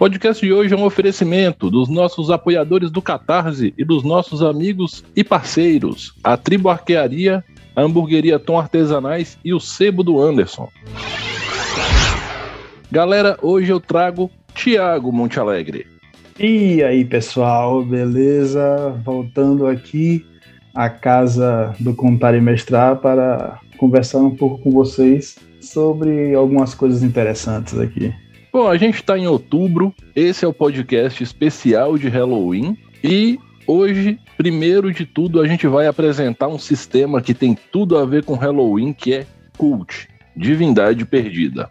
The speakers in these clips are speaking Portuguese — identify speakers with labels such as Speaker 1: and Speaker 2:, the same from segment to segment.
Speaker 1: Podcast de hoje é um oferecimento dos nossos apoiadores do Catarse e dos nossos amigos e parceiros, a Tribo Arquearia, a Hamburgueria Tom Artesanais e o Sebo do Anderson. Galera, hoje eu trago Tiago Monte Alegre.
Speaker 2: E aí, pessoal, beleza? Voltando aqui à casa do Contar e Mestrar para conversar um pouco com vocês sobre algumas coisas interessantes aqui.
Speaker 1: Bom, a gente está em outubro, esse é o podcast especial de Halloween e hoje, primeiro de tudo, a gente vai apresentar um sistema que tem tudo a ver com Halloween, que é Cult, Divindade Perdida.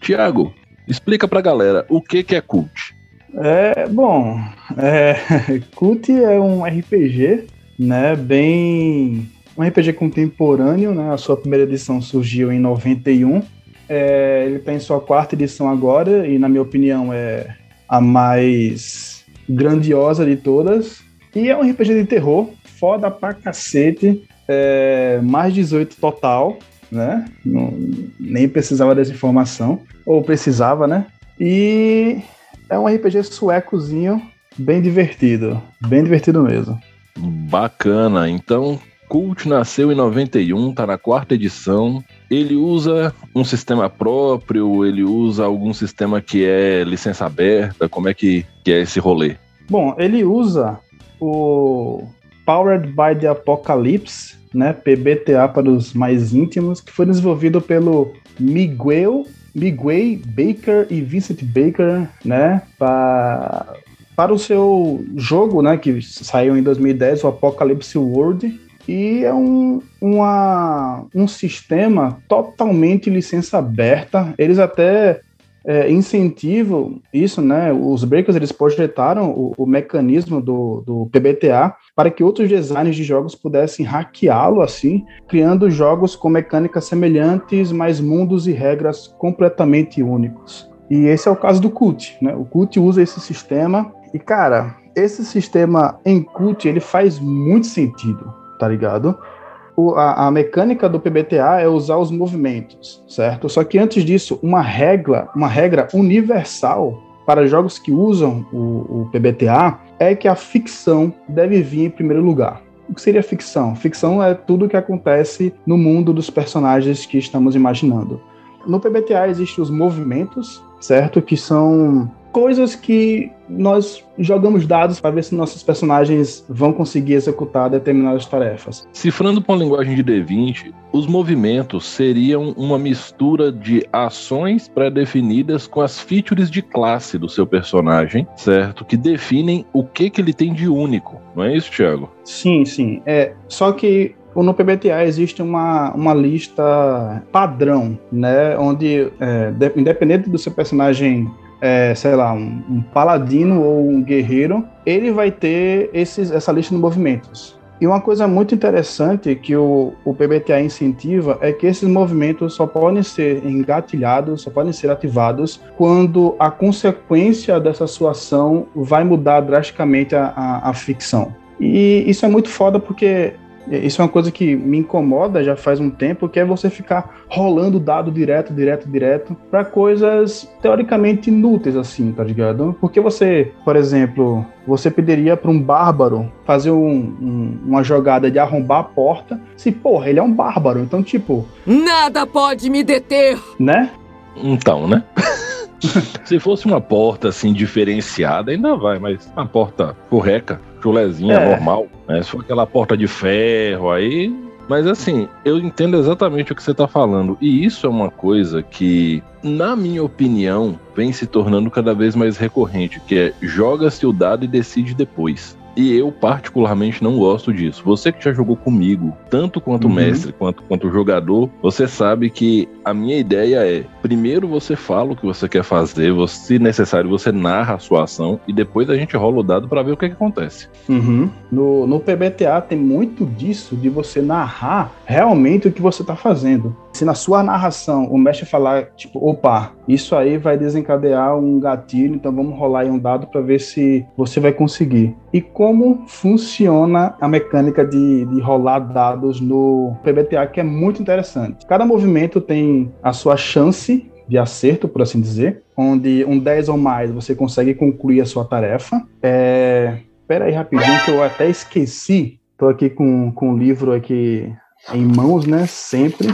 Speaker 1: Tiago, explica pra galera o que, que é Cult.
Speaker 2: É, bom, é, Cult é um RPG, né, bem... um RPG contemporâneo, né, a sua primeira edição surgiu em 91, é, ele tem sua quarta edição agora, e na minha opinião é a mais grandiosa de todas, e é um RPG de terror, foda pra cacete, é, mais 18 total, né, Não, nem precisava dessa informação, ou precisava, né, e é um RPG suecozinho bem divertido. Bem divertido mesmo.
Speaker 1: Bacana. Então, Cult nasceu em 91, tá na quarta edição. Ele usa um sistema próprio, ele usa algum sistema que é licença aberta, como é que, que é esse rolê?
Speaker 2: Bom, ele usa o Powered by the Apocalypse, né, PBTA para os mais íntimos, que foi desenvolvido pelo Miguel Miguel Baker e Vincent Baker, né, para para o seu jogo, né, que saiu em 2010, o Apocalypse World, e é um, uma, um sistema totalmente licença aberta. Eles até é, incentivam isso, né? Os breakers eles projetaram o, o mecanismo do, do PBTA para que outros designers de jogos pudessem hackeá-lo assim, criando jogos com mecânicas semelhantes, mas mundos e regras completamente únicos. E esse é o caso do Cult, né? O Cult usa esse sistema e cara, esse sistema em Cult ele faz muito sentido, tá ligado? O, a, a, mecânica do PBTA é usar os movimentos, certo? Só que antes disso, uma regra, uma regra universal para jogos que usam o, o PBTA é que a ficção deve vir em primeiro lugar. O que seria ficção? Ficção é tudo o que acontece no mundo dos personagens que estamos imaginando. No PBTA existem os movimentos, certo? Que são coisas que nós jogamos dados para ver se nossos personagens vão conseguir executar determinadas tarefas.
Speaker 1: Cifrando com a linguagem de D20, os movimentos seriam uma mistura de ações pré-definidas com as features de classe do seu personagem, certo? Que definem o que, que ele tem de único. Não é isso, Thiago?
Speaker 2: Sim, sim. É, só que no PBTA existe uma, uma lista padrão, né? Onde, é, independente do seu personagem é, sei lá, um, um, paladino ou um guerreiro, ele vai ter esses, essa lista de movimentos. E uma coisa muito interessante que o, o PBTA incentiva é que esses movimentos só podem ser engatilhados, só podem ser ativados quando a consequência dessa sua ação vai mudar drasticamente a, a, a ficção. E isso é muito foda porque isso é uma coisa que me incomoda já faz um tempo, que é você ficar rolando dado direto, direto, direto, para coisas teoricamente inúteis, assim, tá ligado? Porque você, por exemplo, você pediria para um bárbaro fazer um, um, uma jogada de arrombar a porta, se, porra, ele é um bárbaro, então, tipo.
Speaker 3: Nada pode me deter!
Speaker 2: Né?
Speaker 1: Então, né? Se fosse uma porta assim diferenciada, ainda vai, mas uma porta correca, chulezinha, é. normal, né? Se for aquela porta de ferro, aí. Mas assim, eu entendo exatamente o que você está falando. E isso é uma coisa que, na minha opinião, vem se tornando cada vez mais recorrente, que é joga-se o dado e decide depois. E eu, particularmente, não gosto disso. Você que já jogou comigo, tanto quanto uhum. mestre quanto, quanto jogador, você sabe que a minha ideia é: primeiro você fala o que você quer fazer, você, se necessário, você narra a sua ação e depois a gente rola o dado para ver o que, que acontece.
Speaker 2: Uhum. No, no PBTA tem muito disso de você narrar realmente o que você está fazendo. Se na sua narração o mestre falar, tipo, opa, isso aí vai desencadear um gatilho, então vamos rolar aí um dado para ver se você vai conseguir. E como funciona a mecânica de, de rolar dados no PBTA, que é muito interessante. Cada movimento tem a sua chance de acerto, por assim dizer, onde um 10 ou mais você consegue concluir a sua tarefa. É... Espera aí rapidinho que eu até esqueci. Estou aqui com, com o livro aqui em mãos, né? Sempre.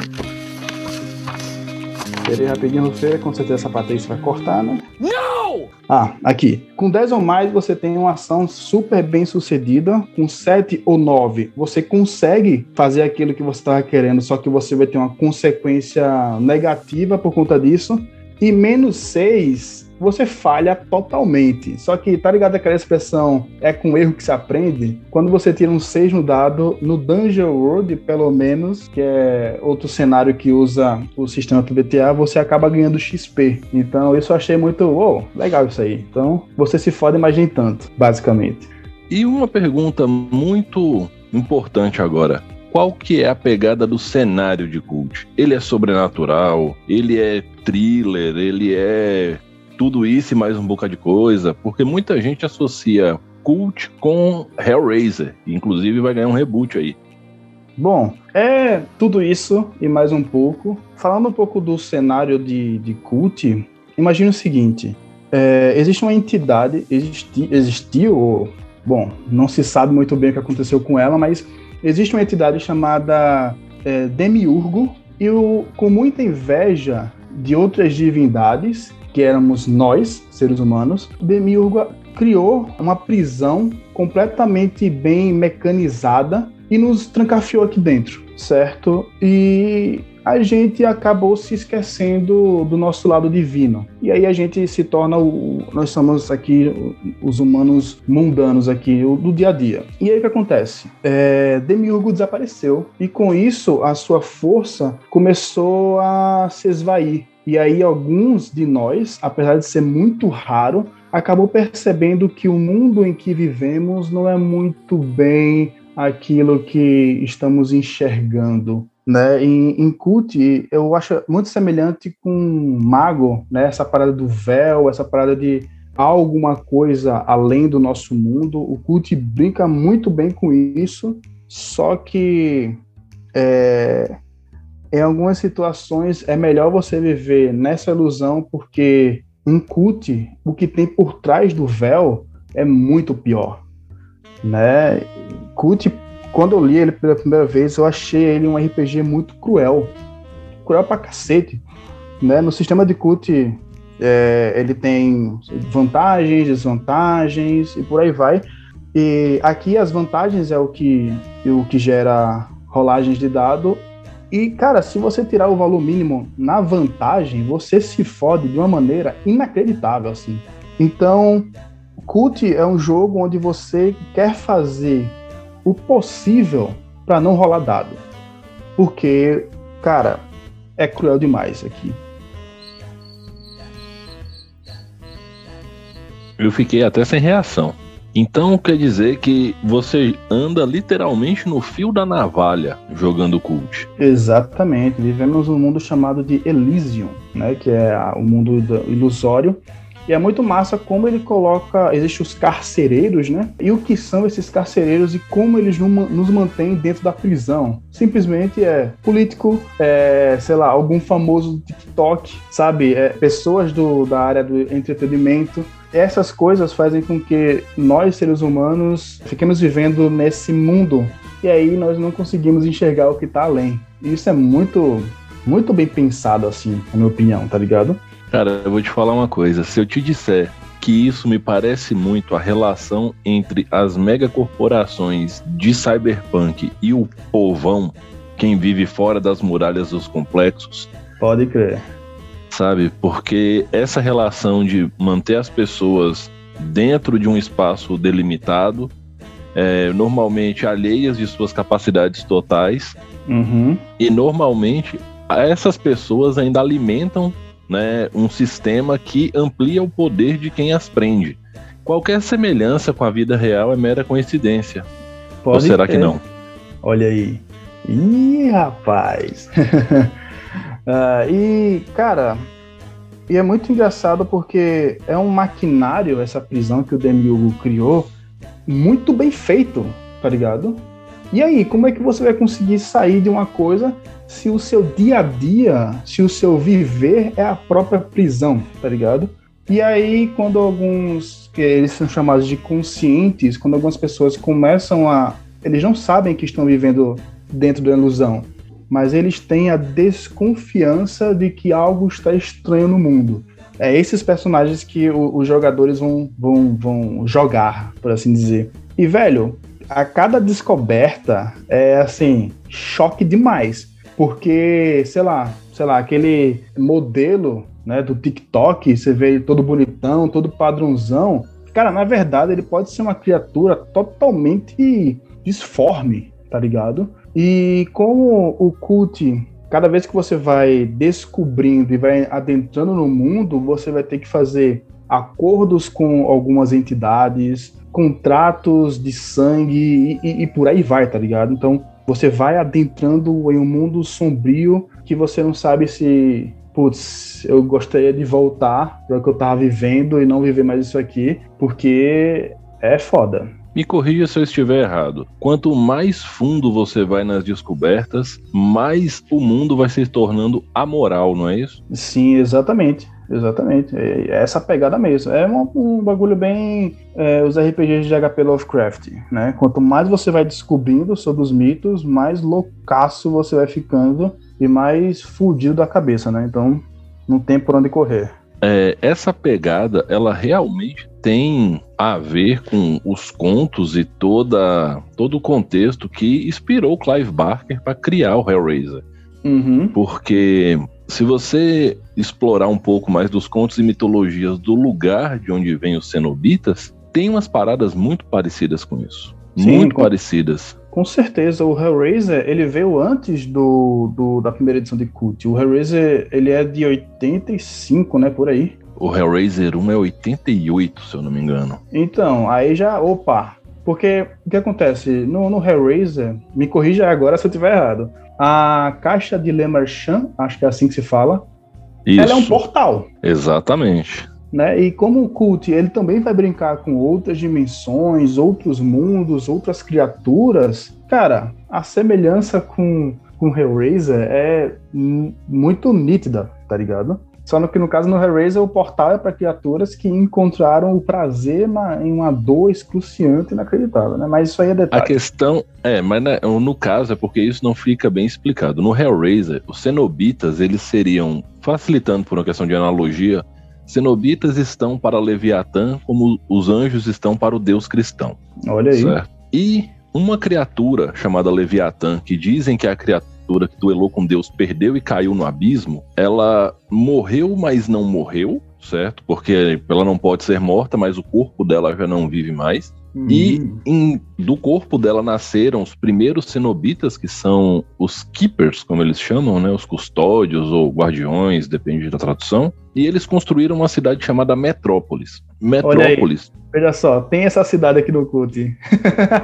Speaker 2: Esperei rapidinho, Rufeira, com certeza essa patrícia vai cortar, né? Não! Ah, aqui. Com 10 ou mais, você tem uma ação super bem sucedida. Com 7 ou 9, você consegue fazer aquilo que você estava querendo, só que você vai ter uma consequência negativa por conta disso. E menos 6, você falha totalmente. Só que tá ligado aquela expressão é com erro que se aprende? Quando você tira um 6 no dado, no Dungeon World, pelo menos, que é outro cenário que usa o sistema PBTA, você acaba ganhando XP. Então isso eu achei muito, legal isso aí. Então você se fode, mas nem tanto, basicamente.
Speaker 1: E uma pergunta muito importante agora qual que é a pegada do cenário de Cult? Ele é sobrenatural, ele é thriller, ele é tudo isso e mais um bocado de coisa, porque muita gente associa Cult com Hellraiser, inclusive vai ganhar um reboot aí.
Speaker 2: Bom, é tudo isso e mais um pouco. Falando um pouco do cenário de, de Cult, imagine o seguinte: é, existe uma entidade, existi, existiu, bom, não se sabe muito bem o que aconteceu com ela, mas existe uma entidade chamada é, Demiurgo, e o, com muita inveja de outras divindades, que éramos nós, seres humanos, Demiurgo criou uma prisão completamente bem mecanizada e nos trancafiou aqui dentro, certo? E a gente acabou se esquecendo do nosso lado divino. E aí a gente se torna o. Nós somos aqui os humanos mundanos aqui, do dia a dia. E aí o que acontece? É, Demiurgo desapareceu. E com isso, a sua força começou a se esvair. E aí alguns de nós, apesar de ser muito raro, acabou percebendo que o mundo em que vivemos não é muito bem aquilo que estamos enxergando. Né? Em, em Cult, eu acho muito semelhante com Mago, né? essa parada do véu, essa parada de alguma coisa além do nosso mundo. O Cult brinca muito bem com isso, só que é, em algumas situações é melhor você viver nessa ilusão, porque Cult, o que tem por trás do véu é muito pior. Né? Cult, quando eu li ele pela primeira vez, eu achei ele um RPG muito cruel. Cruel pra cacete. Né? No sistema de Cult, é, ele tem vantagens, desvantagens e por aí vai. E aqui as vantagens é o que, o que gera rolagens de dado e, cara, se você tirar o valor mínimo na vantagem, você se fode de uma maneira inacreditável, assim. Então, Cult é um jogo onde você quer fazer o possível para não rolar dado. Porque, cara, é cruel demais aqui.
Speaker 1: Eu fiquei até sem reação. Então quer dizer que você anda literalmente no fio da navalha jogando cult.
Speaker 2: Exatamente. Vivemos um mundo chamado de Elysium, né? Que é o mundo ilusório. E é muito massa como ele coloca. Existem os carcereiros, né? E o que são esses carcereiros e como eles nos mantêm dentro da prisão. Simplesmente é político, é, sei lá, algum famoso TikTok, sabe? É, pessoas do, da área do entretenimento essas coisas fazem com que nós, seres humanos, fiquemos vivendo nesse mundo e aí nós não conseguimos enxergar o que está além. E isso é muito, muito bem pensado, assim, na minha opinião, tá ligado?
Speaker 1: Cara, eu vou te falar uma coisa. Se eu te disser que isso me parece muito a relação entre as megacorporações de cyberpunk e o povão, quem vive fora das muralhas dos complexos.
Speaker 2: Pode crer
Speaker 1: sabe? Porque essa relação de manter as pessoas dentro de um espaço delimitado é, normalmente alheias de suas capacidades totais.
Speaker 2: Uhum.
Speaker 1: E normalmente essas pessoas ainda alimentam né, um sistema que amplia o poder de quem as prende. Qualquer semelhança com a vida real é mera coincidência. Pode Ou será ter. que não?
Speaker 2: Olha aí. Ih, rapaz. uh, e, cara, e é muito engraçado porque é um maquinário, essa prisão que o Demiurgo criou, muito bem feito, tá ligado? E aí, como é que você vai conseguir sair de uma coisa se o seu dia a dia, se o seu viver é a própria prisão, tá ligado? E aí, quando alguns, que eles são chamados de conscientes, quando algumas pessoas começam a. Eles não sabem que estão vivendo dentro da ilusão, mas eles têm a desconfiança de que algo está estranho no mundo. É esses personagens que o, os jogadores vão, vão, vão jogar, por assim dizer. E, velho, a cada descoberta é assim, choque demais. Porque, sei lá, sei lá, aquele modelo né, do TikTok, você vê ele todo bonitão, todo padrãozão. Cara, na verdade, ele pode ser uma criatura totalmente disforme, tá ligado? E como o cult, cada vez que você vai descobrindo e vai adentrando no mundo, você vai ter que fazer acordos com algumas entidades, contratos de sangue e, e, e por aí vai, tá ligado? Então, você vai adentrando em um mundo sombrio que você não sabe se, putz, eu gostaria de voltar para o que eu tava vivendo e não viver mais isso aqui, porque é foda.
Speaker 1: Me corrija se eu estiver errado. Quanto mais fundo você vai nas descobertas, mais o mundo vai se tornando amoral, não é isso?
Speaker 2: Sim, exatamente. Exatamente. É essa pegada mesmo. É um, um bagulho bem. É, os RPGs de HP Lovecraft, né? Quanto mais você vai descobrindo sobre os mitos, mais loucaço você vai ficando e mais fudido da cabeça, né? Então, não tem por onde correr.
Speaker 1: É, essa pegada, ela realmente tem a ver com os contos e toda, todo o contexto que inspirou Clive Barker para criar o Hellraiser.
Speaker 2: Uhum.
Speaker 1: Porque se você explorar um pouco mais dos contos e mitologias do lugar de onde vêm os cenobitas, tem umas paradas muito parecidas com isso. Sim, muito com, parecidas.
Speaker 2: Com certeza, o Hellraiser, ele veio antes do, do, da primeira edição de Cult. O Hellraiser, ele é de 85, né, por aí.
Speaker 1: O Hellraiser 1 é 88, se eu não me engano.
Speaker 2: Então, aí já, opa, porque o que acontece? No, no Hellraiser, me corrija agora se eu estiver errado. A caixa de Le Marchand, acho que é assim que se fala, Isso. ela é um portal.
Speaker 1: Exatamente.
Speaker 2: Né? E como o Cult, ele também vai brincar com outras dimensões, outros mundos, outras criaturas. Cara, a semelhança com, com Hellraiser é muito nítida, tá ligado? Só no que no caso no Hellraiser o portal é para criaturas que encontraram o prazer na, em uma dor excruciante e inacreditável, né? Mas isso aí é detalhe.
Speaker 1: A questão é, mas né, no caso é porque isso não fica bem explicado. No Hellraiser, os cenobitas eles seriam facilitando por uma questão de analogia. Cenobitas estão para Leviatã como os anjos estão para o Deus cristão.
Speaker 2: Olha aí.
Speaker 1: Certo? E uma criatura chamada Leviatã, que dizem que é a criatura criatura que duelou com Deus perdeu e caiu no abismo, ela morreu, mas não morreu, certo? Porque ela não pode ser morta, mas o corpo dela já não vive mais. E hum. em, do corpo dela nasceram os primeiros cenobitas, que são os keepers, como eles chamam, né? Os custódios ou guardiões, depende da tradução. E eles construíram uma cidade chamada Metrópolis. Metrópolis.
Speaker 2: Veja só, tem essa cidade aqui no CUT.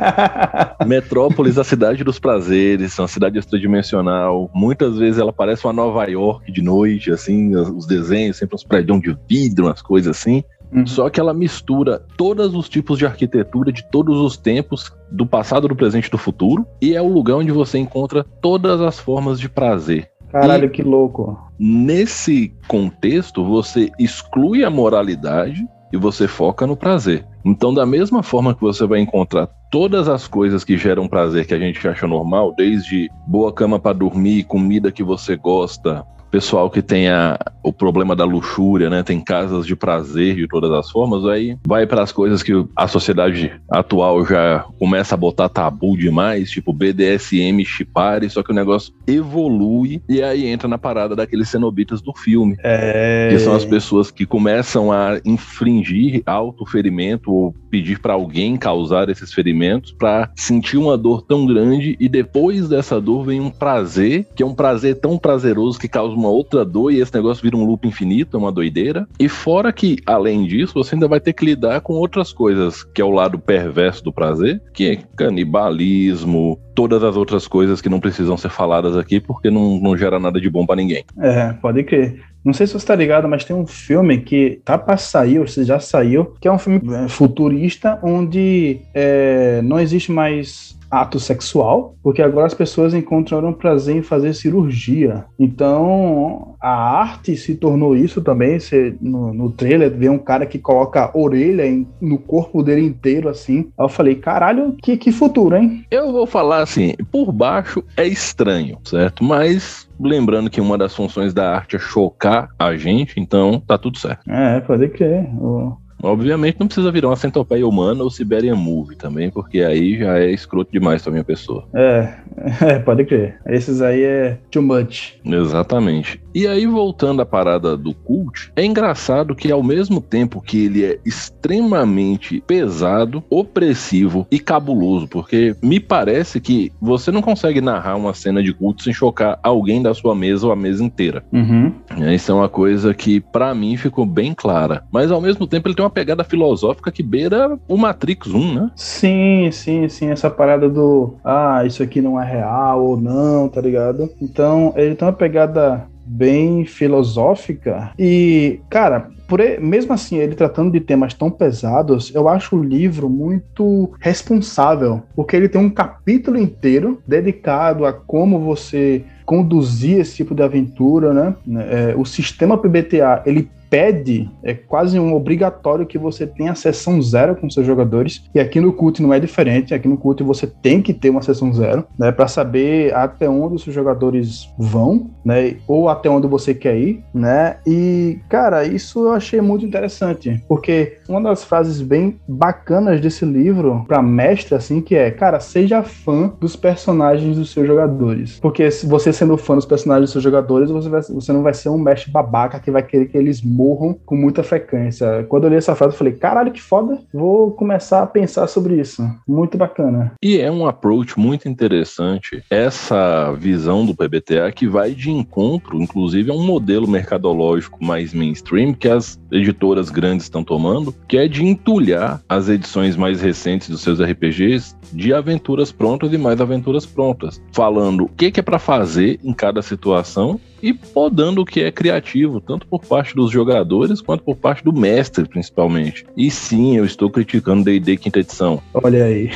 Speaker 1: Metrópolis, a cidade dos prazeres, uma cidade extradimensional. Muitas vezes ela parece uma Nova York de noite, assim, os desenhos, sempre uns prédios de vidro, umas coisas assim. Uhum. Só que ela mistura todos os tipos de arquitetura de todos os tempos, do passado, do presente e do futuro, e é o lugar onde você encontra todas as formas de prazer.
Speaker 2: Caralho, e que louco.
Speaker 1: Nesse contexto, você exclui a moralidade e você foca no prazer. Então, da mesma forma que você vai encontrar todas as coisas que geram prazer que a gente acha normal, desde boa cama para dormir, comida que você gosta, pessoal que tem a, o problema da luxúria, né? Tem casas de prazer de todas as formas, aí vai para as coisas que a sociedade atual já começa a botar tabu demais, tipo BDSM, chipare, só que o negócio evolui e aí entra na parada daqueles cenobitas do filme.
Speaker 2: É...
Speaker 1: Que são as pessoas que começam a infringir autoferimento ou pedir para alguém causar esses ferimentos para sentir uma dor tão grande e depois dessa dor vem um prazer, que é um prazer tão prazeroso que causa uma outra dor e esse negócio vira um loop infinito, é uma doideira. E fora que, além disso, você ainda vai ter que lidar com outras coisas, que é o lado perverso do prazer, que é canibalismo, todas as outras coisas que não precisam ser faladas aqui porque não, não gera nada de bom para ninguém.
Speaker 2: É, pode crer. Não sei se você tá ligado, mas tem um filme que tá pra sair, ou se já saiu, que é um filme é, futurista, onde é, não existe mais ato sexual, porque agora as pessoas encontraram prazer em fazer cirurgia. Então, a arte se tornou isso também. Você, no, no trailer, vê um cara que coloca orelha em, no corpo dele inteiro, assim. Aí eu falei, caralho, que, que futuro, hein?
Speaker 1: Eu vou falar assim, por baixo é estranho, certo? Mas lembrando que uma das funções da arte é chocar a gente, então tá tudo certo.
Speaker 2: É, pode crer. O
Speaker 1: Obviamente não precisa virar uma centopeia humana ou Siberian Movie também, porque aí já é escroto demais pra minha pessoa.
Speaker 2: É, é, pode crer. Esses aí é too much.
Speaker 1: Exatamente. E aí, voltando à parada do cult, é engraçado que ao mesmo tempo que ele é extremamente pesado, opressivo e cabuloso, porque me parece que você não consegue narrar uma cena de culto sem chocar alguém da sua mesa ou a mesa inteira.
Speaker 2: Uhum.
Speaker 1: Isso é uma coisa que para mim ficou bem clara. Mas ao mesmo tempo ele tem uma pegada filosófica que beira o Matrix 1, né?
Speaker 2: Sim, sim, sim. Essa parada do ah, isso aqui não é real ou não, tá ligado? Então ele tem uma pegada bem filosófica e, cara, por ele, mesmo assim, ele tratando de temas tão pesados, eu acho o livro muito responsável, porque ele tem um capítulo inteiro dedicado a como você conduzir esse tipo de aventura, né? É, o sistema PBTA ele pede, é quase um obrigatório que você tenha sessão zero com seus jogadores. E aqui no CUT não é diferente. Aqui no CUT você tem que ter uma sessão zero, né? Para saber até onde os seus jogadores vão, né? Ou até onde você quer ir, né? E, cara, isso eu achei muito interessante. Porque uma das frases bem bacanas desse livro para mestre, assim, que é, cara, seja fã dos personagens dos seus jogadores. Porque se você sendo fã dos personagens dos seus jogadores, você, vai, você não vai ser um mestre babaca que vai querer que eles morram morram com muita frequência. Quando eu li essa frase, eu falei, caralho, que foda, vou começar a pensar sobre isso. Muito bacana.
Speaker 1: E é um approach muito interessante, essa visão do PBTA que vai de encontro, inclusive, a um modelo mercadológico mais mainstream que as editoras grandes estão tomando, que é de entulhar as edições mais recentes dos seus RPGs de aventuras prontas e mais aventuras prontas, falando o que é para fazer em cada situação e podando o que é criativo, tanto por parte dos jogadores quanto por parte do mestre, principalmente. E sim, eu estou criticando D&D quinta edição.
Speaker 2: Olha aí.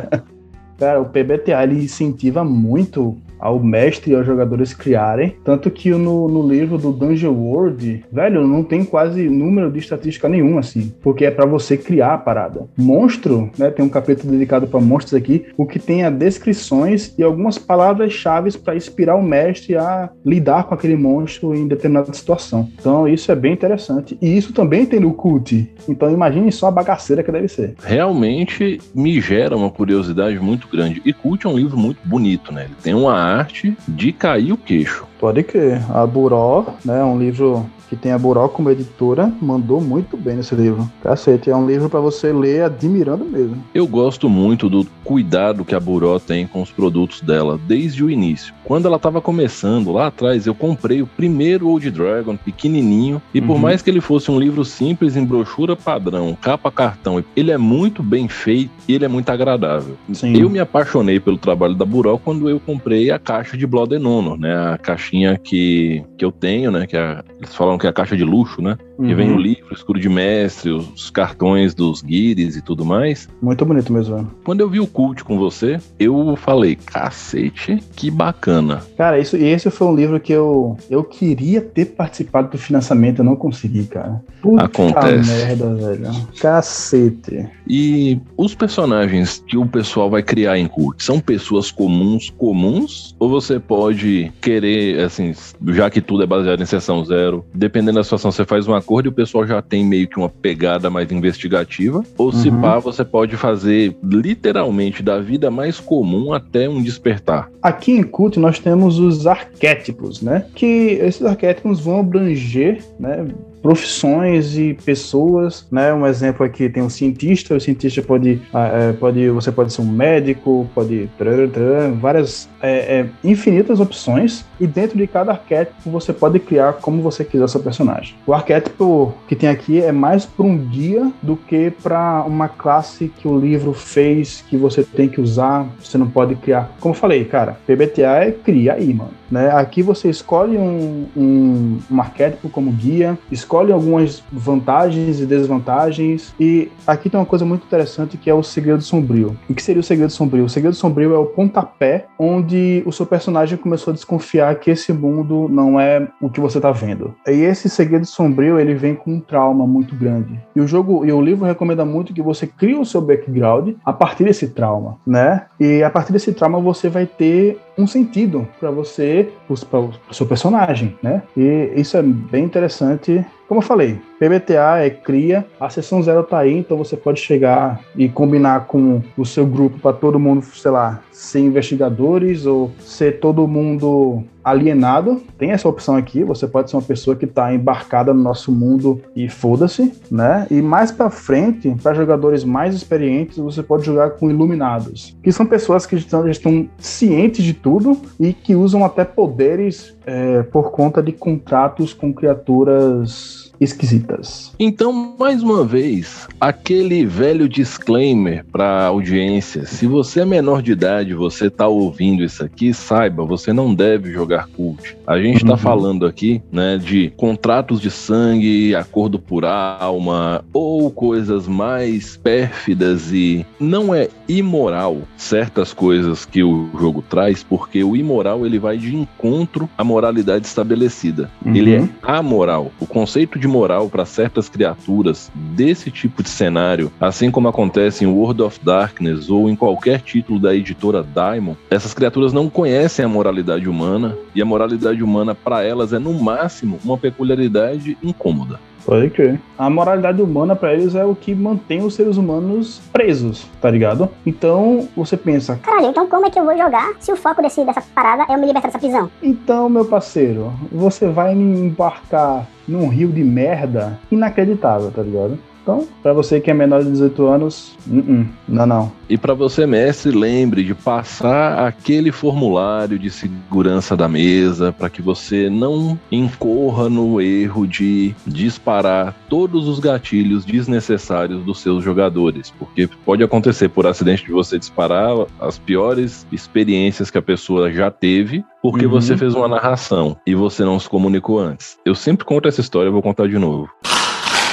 Speaker 2: Cara, o PBTA ele incentiva muito ao mestre e aos jogadores criarem. Tanto que no, no livro do Dungeon World, velho, não tem quase número de estatística nenhum, assim. Porque é para você criar a parada. Monstro, né? Tem um capítulo dedicado para monstros aqui, o que tem a descrições e algumas palavras-chave para inspirar o mestre a lidar com aquele monstro em determinada situação. Então isso é bem interessante. E isso também tem no Cult. Então imagine só a bagaceira que deve ser.
Speaker 1: Realmente me gera uma curiosidade muito grande. E Cult é um livro muito bonito, né? Ele tem uma arte de cair o queixo.
Speaker 2: Pode crer. A Buró, né, um livro que tem a Buró como editora, mandou muito bem nesse livro. Cacete, é um livro para você ler admirando mesmo.
Speaker 1: Eu gosto muito do cuidado que a Buró tem com os produtos dela desde o início. Quando ela estava começando lá atrás, eu comprei o primeiro Old Dragon, pequenininho, e por uhum. mais que ele fosse um livro simples em brochura padrão, capa cartão, ele é muito bem feito e ele é muito agradável. Sim. Eu me apaixonei pelo trabalho da Buró quando eu comprei a caixa de Blood and Honor, né, a caixinha que, que eu tenho, né, que é, eles falam que é a caixa de luxo, né? Que vem o livro, escuro de mestre, os cartões dos guires e tudo mais.
Speaker 2: Muito bonito mesmo.
Speaker 1: Quando eu vi o cult com você, eu falei, cacete, que bacana.
Speaker 2: Cara, isso, esse foi um livro que eu, eu queria ter participado do financiamento, eu não consegui, cara. Puta
Speaker 1: Acontece.
Speaker 2: merda, velho. Cacete.
Speaker 1: E os personagens que o pessoal vai criar em cult são pessoas comuns, comuns? Ou você pode querer, assim, já que tudo é baseado em sessão zero, dependendo da situação, você faz um e o pessoal já tem meio que uma pegada mais investigativa? Ou se
Speaker 2: Uhum.
Speaker 1: pá, você pode fazer literalmente da vida mais comum até um despertar?
Speaker 2: Aqui em Cult nós temos os arquétipos, né? Que esses arquétipos vão abranger, né? Profissões e pessoas, né? Um exemplo aqui tem um cientista, o cientista pode, ah, é, pode você pode ser um médico, pode trará, várias é, é, infinitas opções e dentro de cada arquétipo você pode criar como você quiser seu personagem. O arquétipo que tem aqui é mais para um guia do que para uma classe que o livro fez que você tem que usar. Você não pode criar. Como eu falei, cara, PBTA é cria aí, mano. Né? Aqui você escolhe um, um, um arquétipo como guia, algumas vantagens e desvantagens. E aqui tem uma coisa muito interessante que é o segredo sombrio. O que seria o segredo sombrio? O segredo sombrio é o pontapé onde o seu personagem começou a desconfiar que esse mundo não é o que você tá vendo. E esse segredo sombrio ele vem com um trauma muito grande. E o jogo e o livro recomenda muito que você crie o seu background a partir desse trauma, né? E a partir desse trauma você vai ter um sentido para você, para o seu personagem, né? E isso é bem interessante. Como eu falei, PBTA é cria, a sessão zero tá aí, então você pode chegar e combinar com o seu grupo para todo mundo, sei lá, ser investigadores ou ser todo mundo alienado. Tem essa opção aqui, você pode ser uma pessoa que está embarcada no nosso mundo e foda-se, né? E mais para frente, para jogadores mais experientes, você pode jogar com iluminados, que são pessoas que estão, estão cientes de tudo e que usam até poderes é, por conta de contratos com criaturas esquisitas.
Speaker 1: Então, mais uma vez, aquele velho disclaimer para audiência: se você é menor de idade, você está ouvindo isso aqui, saiba, você não deve jogar cult. A gente está
Speaker 2: Uhum.
Speaker 1: falando aqui, né, de contratos de sangue, acordo por alma ou coisas mais pérfidas e não é imoral certas coisas que o jogo traz, porque o imoral ele vai de encontro à moralidade estabelecida.
Speaker 2: Uhum.
Speaker 1: Ele é amoral. O conceito de moral para certas criaturas desse tipo de cenário, assim como acontece em World of Darkness ou em qualquer título da editora Diamond, essas criaturas não conhecem a moralidade humana e a moralidade humana para elas é no máximo uma peculiaridade incômoda.
Speaker 2: Pode crer. A moralidade humana para eles é o que mantém os seres humanos presos, tá ligado? Então você pensa,
Speaker 4: Caralho, então como é que eu vou jogar se o foco desse, dessa parada é eu me libertar dessa prisão?
Speaker 2: então meu parceiro, você vai me embarcar num rio de merda inacreditável, tá ligado? Então, pra você que é menor de 18 anos, uh-uh, não, não.
Speaker 1: E para você, mestre, lembre de passar aquele formulário de segurança da mesa para que você não incorra no erro de disparar todos os gatilhos desnecessários dos seus jogadores, porque pode acontecer por acidente de você disparar as piores experiências que a pessoa já teve. Porque
Speaker 2: Uhum.
Speaker 1: você fez uma narração e você não se comunicou antes. Eu sempre conto essa história, eu vou contar de novo.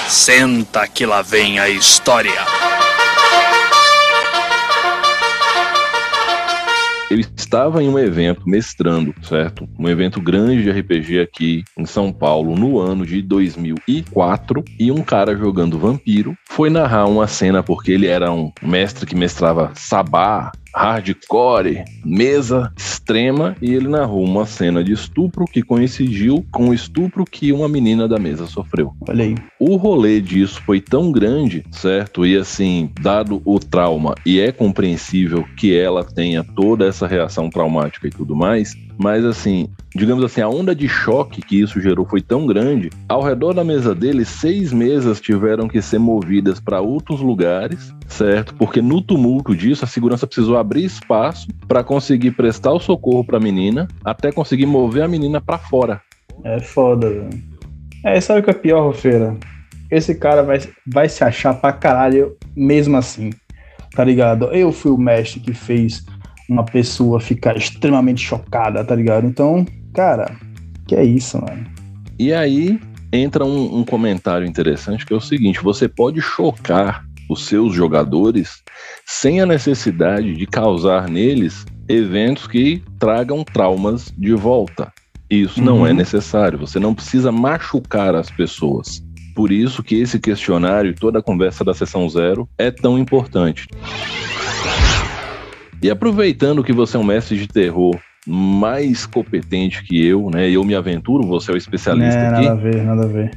Speaker 5: Senta que lá vem a história.
Speaker 1: Eu estava em um evento mestrando, certo? Um evento grande de RPG aqui em São Paulo no ano de 2004 e um cara jogando vampiro foi narrar uma cena porque ele era um mestre que mestrava sabá, hardcore, mesa extrema e ele narrou uma cena de estupro que coincidiu com o estupro que uma menina da mesa sofreu.
Speaker 2: Olha aí.
Speaker 1: O rolê disso foi tão grande, certo? E assim, dado o trauma, e é compreensível que ela tenha toda essa reação traumática e tudo mais, mas assim, digamos assim, a onda de choque que isso gerou foi tão grande, ao redor da mesa dele, seis mesas tiveram que ser movidas para outros lugares, certo? Porque no tumulto disso, a segurança precisou abrir espaço para conseguir prestar o socorro para a menina, até conseguir mover a menina para fora.
Speaker 2: É foda, velho. É, sabe o que é pior, Rofeira? Esse cara vai, vai se achar pra caralho mesmo assim, tá ligado? Eu fui o mestre que fez uma pessoa ficar extremamente chocada, tá ligado? Então, cara, que é isso, mano.
Speaker 1: E aí, entra um, um comentário interessante que é o seguinte: você pode chocar os seus jogadores sem a necessidade de causar neles eventos que tragam traumas de volta. Isso não é
Speaker 2: Uhum.
Speaker 1: necessário. Você não precisa machucar as pessoas. Por isso que esse questionário e toda a conversa da sessão zero é tão importante. E aproveitando que você é um mestre de terror mais competente que eu, né? Eu me aventuro, você é o especialista
Speaker 2: É,
Speaker 1: aqui.
Speaker 2: nada a ver, nada a ver.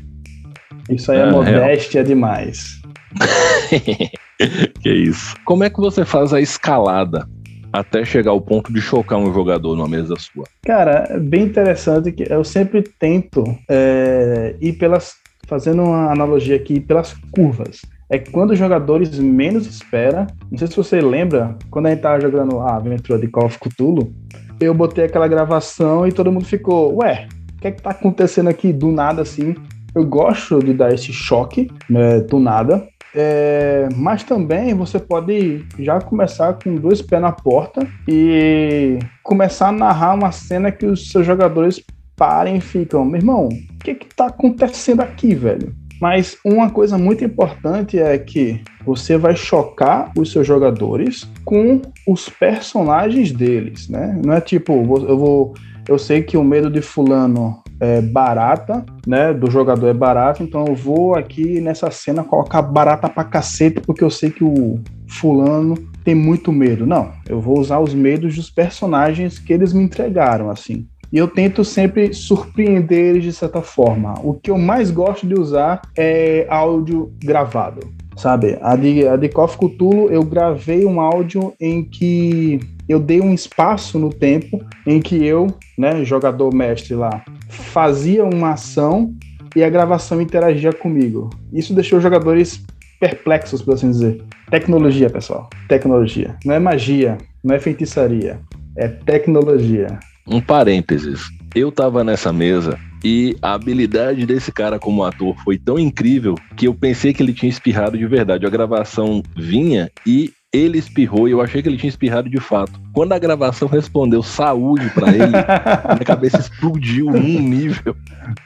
Speaker 2: Isso aí é,
Speaker 1: É,
Speaker 2: modéstia demais.
Speaker 1: que isso. Como é que você faz a escalada até chegar ao ponto de chocar um jogador numa mesa sua?
Speaker 2: Cara, é bem interessante que eu sempre tento é, ir pelas. Fazendo uma analogia aqui, pelas curvas. É quando os jogadores menos espera, não sei se você lembra, quando a gente tava jogando a aventura de Call of Cthulhu, eu botei aquela gravação e todo mundo ficou, ué, o que é que tá acontecendo aqui do nada assim? Eu gosto de dar esse choque né, do nada, é, mas também você pode já começar com dois pés na porta e começar a narrar uma cena que os seus jogadores parem e ficam, meu irmão, o que que tá acontecendo aqui, velho? Mas uma coisa muito importante é que você vai chocar os seus jogadores com os personagens deles, né? Não é tipo, eu vou, eu sei que o medo de fulano é barata, né? Do jogador é barata, então eu vou aqui nessa cena colocar barata pra cacete porque eu sei que o fulano tem muito medo. Não, eu vou usar os medos dos personagens que eles me entregaram, assim. E eu tento sempre surpreender eles de certa forma. O que eu mais gosto de usar é áudio gravado. Sabe, a de, a de Call of Cthulhu, eu gravei um áudio em que eu dei um espaço no tempo em que eu, né, jogador mestre lá, fazia uma ação e a gravação interagia comigo. Isso deixou os jogadores perplexos, por assim dizer. Tecnologia, pessoal. Tecnologia. Não é magia, não é feitiçaria. É tecnologia.
Speaker 1: Um parênteses. Eu tava nessa mesa e a habilidade desse cara como ator foi tão incrível que eu pensei que ele tinha espirrado de verdade. A gravação vinha e ele espirrou e eu achei que ele tinha espirrado de fato. Quando a gravação respondeu saúde pra ele, minha cabeça explodiu num nível.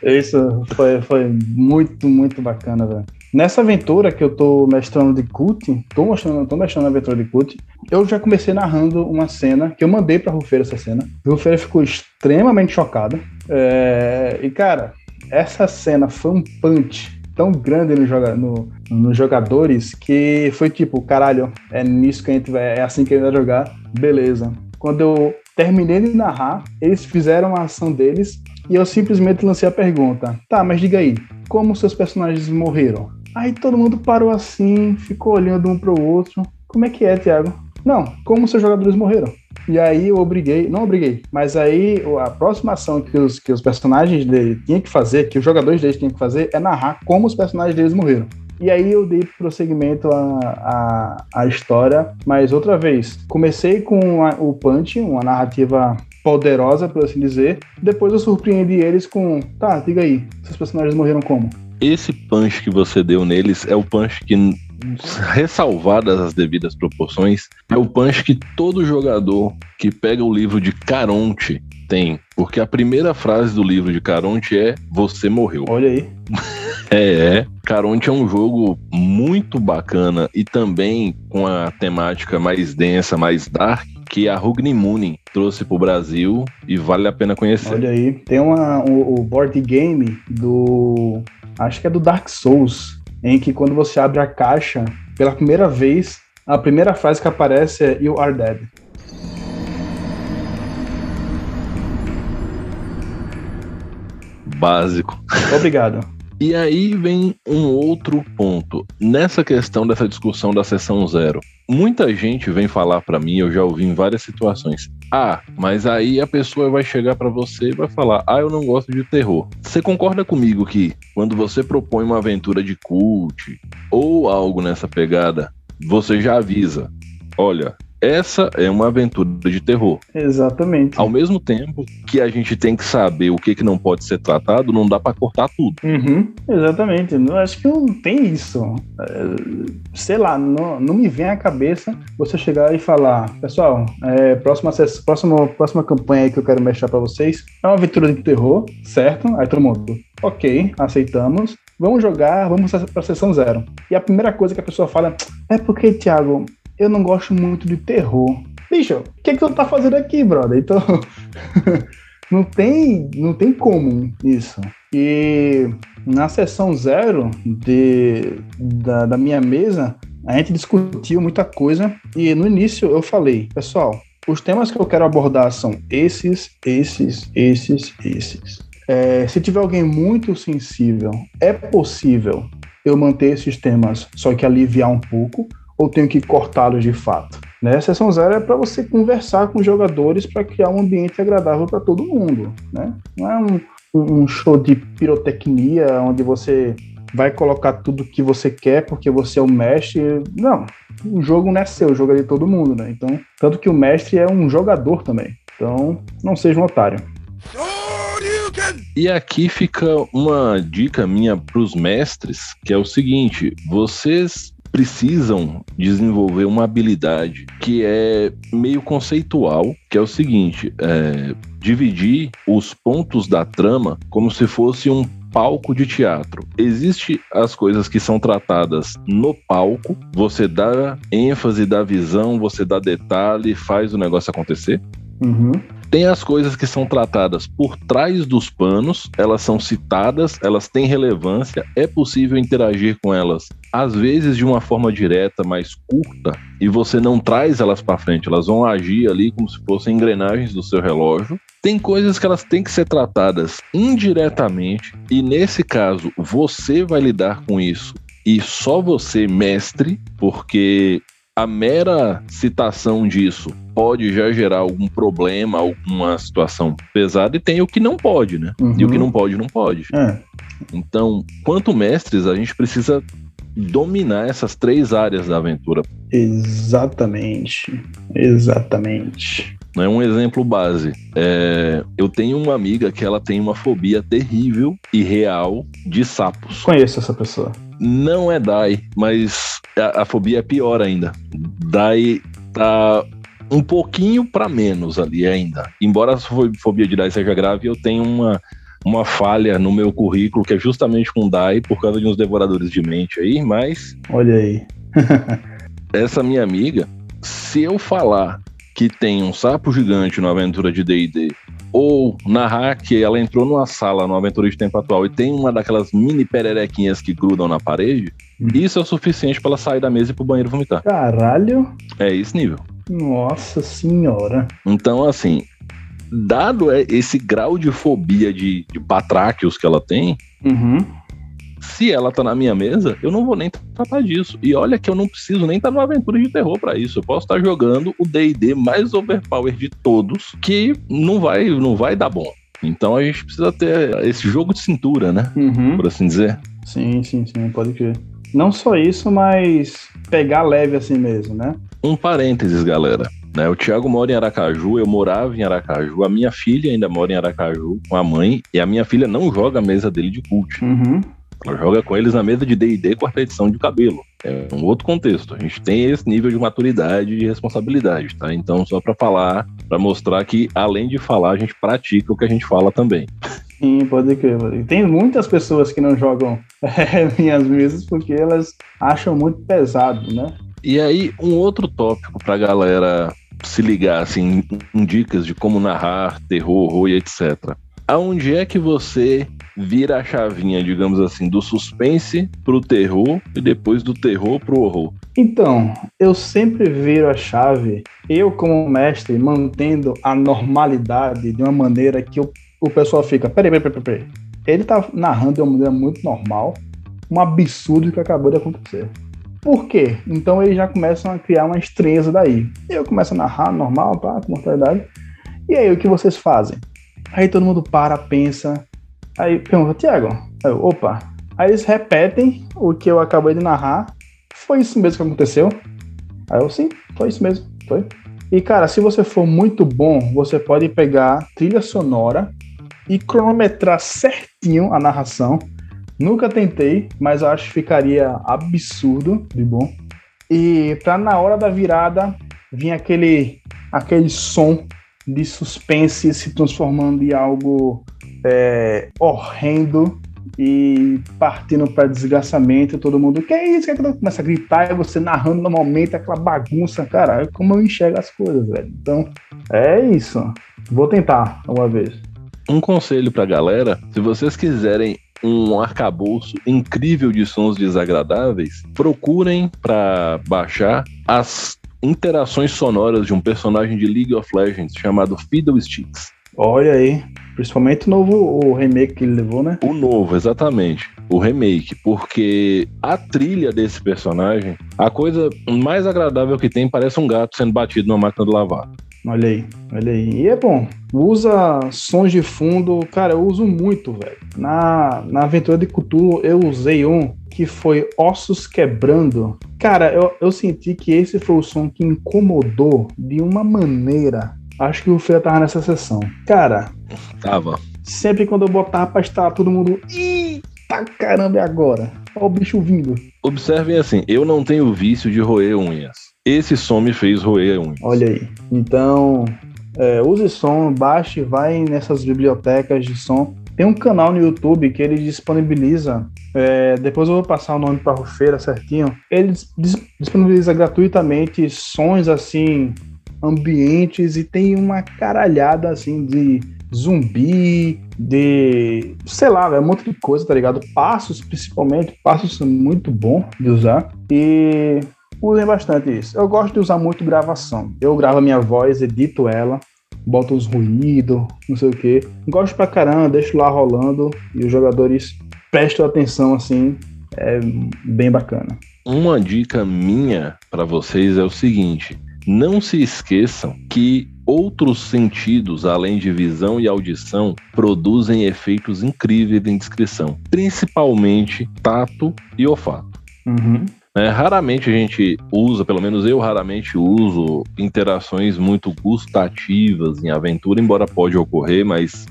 Speaker 2: Isso foi, foi muito, muito bacana, velho. Nessa aventura que eu tô mestrando de Cult, tô mostrando, tô mestrando a aventura de Cult, eu já comecei narrando uma cena que eu mandei pra Rufeira essa cena. Rufeira ficou extremamente chocada. É, e, cara, essa cena foi um punch tão grande joga, no, nos jogadores que foi tipo, caralho, é nisso que a gente vai, é assim que a gente vai jogar, beleza. Quando eu terminei de narrar, eles fizeram a ação deles e eu simplesmente lancei a pergunta: tá, mas diga aí, como seus personagens morreram? Aí todo mundo parou assim, ficou olhando um pro outro. Como é que é, Thiago? Não, como seus jogadores morreram? E aí eu obriguei, não obriguei, mas aí a próxima ação que os, que os personagens dele tinham que fazer, que os jogadores deles tinham que fazer, é narrar como os personagens deles morreram. E aí eu dei prosseguimento à, à história, mas outra vez, comecei com a- o Punch, uma narrativa poderosa, por assim dizer. Depois eu surpreendi eles com, tá, diga aí, seus personagens morreram como?
Speaker 1: Esse punch que você deu neles é o punch que, ressalvadas as devidas proporções, é o punch que todo jogador que pega o livro de Caronte tem. Porque a primeira frase do livro de Caronte é: Você morreu.
Speaker 2: Olha aí.
Speaker 1: É, é. Caronte é um jogo muito bacana e também com a temática mais densa, mais dark, que a Rugnimunin trouxe pro Brasil e vale a pena conhecer.
Speaker 2: Olha aí. Tem uma, o, o board game do. Acho que é do Dark Souls, em que quando você abre a caixa, pela primeira vez, a primeira frase que aparece é You are dead.
Speaker 1: Básico.
Speaker 2: Obrigado.
Speaker 1: E aí vem um outro ponto. Nessa questão dessa discussão da sessão zero, muita gente vem falar pra mim, eu já ouvi em várias situações. Ah, mas aí a pessoa vai chegar pra você e vai falar: "Ah, eu não gosto de terror". Você concorda comigo que quando você propõe uma aventura de cult ou algo nessa pegada, você já avisa: "Olha, essa é uma aventura de terror.
Speaker 2: Exatamente.
Speaker 1: Ao mesmo tempo que a gente tem que saber o que, que não pode ser tratado, não dá para cortar tudo.
Speaker 2: Uhum, exatamente. Eu acho que não tem isso. É, sei lá, não, não me vem à cabeça você chegar e falar, pessoal, é, próxima, próxima, próxima campanha que eu quero mexer para vocês é uma aventura de terror, certo? Aí todo mundo, ok, aceitamos. Vamos jogar, vamos para a sessão zero. E a primeira coisa que a pessoa fala é porque, Thiago, eu não gosto muito de terror. Bicho, o que, é que tu tá fazendo aqui, brother? Então, não tem, não tem como isso. E na sessão zero de, da, da minha mesa, a gente discutiu muita coisa e no início eu falei, pessoal, os temas que eu quero abordar são esses, esses, esses, esses. É, se tiver alguém muito sensível, é possível eu manter esses temas, só que aliviar um pouco, ou tenho que cortá-los de fato? Né? A sessão zero é para você conversar com os jogadores para criar um ambiente agradável para todo mundo. Né? Não é um, um show de pirotecnia onde você vai colocar tudo que você quer porque você é o mestre. Não, o jogo não é seu, o jogo é de todo mundo, né? Então, tanto que o mestre é um jogador também. Então, não seja um otário.
Speaker 1: E aqui fica uma dica minha para os mestres, que é o seguinte: vocês precisam desenvolver uma habilidade que é meio conceitual, que é o seguinte: é, dividir os pontos da trama como se fosse um palco de teatro. Existem as coisas que são tratadas no palco, você dá ênfase, dá visão, você dá detalhe, faz o negócio acontecer.
Speaker 2: Uhum.
Speaker 1: Tem as coisas que são tratadas por trás dos panos, elas são citadas, elas têm relevância, é possível interagir com elas, às vezes de uma forma direta, mais curta, e você não traz elas para frente, elas vão agir ali como se fossem engrenagens do seu relógio. Tem coisas que elas têm que ser tratadas indiretamente, e nesse caso você vai lidar com isso e só você, mestre, porque a mera citação disso pode já gerar algum problema, alguma situação pesada, e tem o que não pode, né?
Speaker 2: Uhum.
Speaker 1: E o que não pode, não pode.
Speaker 2: É.
Speaker 1: Então, quanto mestres, a gente precisa dominar essas três áreas da aventura.
Speaker 2: Exatamente. Exatamente.
Speaker 1: É um exemplo base. É, eu tenho uma amiga que ela tem uma fobia terrível e real de sapos.
Speaker 2: Conheço essa pessoa.
Speaker 1: Não é Dai, mas a, a fobia é pior ainda. Dai tá um pouquinho para menos ali ainda. Embora a fobia de Dai seja grave, eu tenho uma, uma falha no meu currículo que é justamente com Dai por causa de uns devoradores de mente aí, mas.
Speaker 2: Olha aí.
Speaker 1: essa minha amiga, se eu falar que tem um sapo gigante na aventura de D&D ou narrar que ela entrou numa sala no Aventura de Tempo Atual e tem uma daquelas mini pererequinhas que grudam na parede, hum. isso é o suficiente para ela sair da mesa e ir pro banheiro vomitar.
Speaker 2: Caralho!
Speaker 1: É esse nível.
Speaker 2: Nossa senhora!
Speaker 1: Então, assim, dado esse grau de fobia de, de batráquios que ela tem,
Speaker 2: uhum
Speaker 1: se ela tá na minha mesa, eu não vou nem tratar disso. E olha que eu não preciso nem estar tá numa aventura de terror para isso. Eu posso estar tá jogando o D&D mais overpower de todos, que não vai, não vai dar bom. Então a gente precisa ter esse jogo de cintura, né?
Speaker 2: Uhum.
Speaker 1: Por assim dizer.
Speaker 2: Sim, sim, sim, pode crer. Não só isso, mas pegar leve assim mesmo, né?
Speaker 1: Um parênteses, galera. Né, o Thiago mora em Aracaju, eu morava em Aracaju, a minha filha ainda mora em Aracaju com a mãe, e a minha filha não joga a mesa dele de cult.
Speaker 2: Uhum.
Speaker 1: Ela joga com eles na mesa de D&D quarta edição de cabelo. É um outro contexto. A gente tem esse nível de maturidade e de responsabilidade, tá? Então, só para falar, para mostrar que além de falar, a gente pratica o que a gente fala também.
Speaker 2: Sim, pode crer. Tem muitas pessoas que não jogam é, minhas mesas porque elas acham muito pesado, né?
Speaker 1: E aí, um outro tópico pra galera se ligar, assim, em dicas de como narrar terror, horror e etc. Aonde é que você vira a chavinha, digamos assim, do suspense pro terror e depois do terror pro horror?
Speaker 2: Então, eu sempre viro a chave, eu como mestre, mantendo a normalidade de uma maneira que o, o pessoal fica, peraí, peraí, peraí, peraí. Ele tá narrando de uma maneira muito normal, um absurdo que acabou de acontecer. Por quê? Então eles já começam a criar uma estranheza daí. Eu começo a narrar normal, pá, com mortalidade. E aí, o que vocês fazem? Aí todo mundo para, pensa, Aí pergunta, Tiago, opa. Aí eles repetem o que eu acabei de narrar. Foi isso mesmo que aconteceu? Aí eu, sim, foi isso mesmo. Foi? E, cara, se você for muito bom, você pode pegar trilha sonora e cronometrar certinho a narração. Nunca tentei, mas acho que ficaria absurdo de bom. E pra na hora da virada vir aquele, aquele som de suspense se transformando em algo é, horrendo e partindo para desgraçamento, todo mundo, que é isso? Que é que começa a gritar e você narrando normalmente aquela bagunça, cara, é como eu enxergo as coisas, velho. Então, é isso. Vou tentar uma vez.
Speaker 1: Um conselho pra galera, se vocês quiserem um arcabouço incrível de sons desagradáveis, procurem para baixar as interações sonoras de um personagem de League of Legends chamado Fiddlesticks.
Speaker 2: Olha aí, principalmente o novo o remake que ele levou, né?
Speaker 1: O novo, exatamente. O remake, porque a trilha desse personagem, a coisa mais agradável que tem parece um gato sendo batido numa máquina de lavar.
Speaker 2: Olha aí, olha aí. E é bom. Usa sons de fundo. Cara, eu uso muito, velho. Na, na aventura de Cthulhu, eu usei um que foi Ossos Quebrando. Cara, eu, eu senti que esse foi o som que incomodou de uma maneira. Acho que o Feira tava nessa sessão. Cara,
Speaker 1: Tava.
Speaker 2: sempre quando eu botava pra estar todo mundo. Eita caramba, e agora? Olha o bicho vindo.
Speaker 1: Observem assim, eu não tenho vício de roer unhas. Esse som me fez roer unhas.
Speaker 2: Olha aí. Então, é, use som, baixe, vai nessas bibliotecas de som. Tem um canal no YouTube que ele disponibiliza. é, depois eu vou passar o nome para a feira certinho. Ele dis- dis- disponibiliza gratuitamente sons assim, ambientes e tem uma caralhada assim de zumbi, de sei lá, é um monte de coisa, tá ligado? Passos, principalmente, passos muito bom de usar. E usem bastante isso. Eu gosto de usar muito gravação. Eu gravo a minha voz, edito ela, boto os ruídos, não sei o que. Gosto pra caramba, deixo lá rolando e os jogadores prestam atenção assim. É bem bacana.
Speaker 1: Uma dica minha para vocês é o seguinte: não se esqueçam que outros sentidos, além de visão e audição, produzem efeitos incríveis em descrição, principalmente tato e olfato.
Speaker 2: Uhum.
Speaker 1: É, raramente a gente usa, pelo menos eu raramente uso interações muito gustativas em aventura, embora pode ocorrer, mas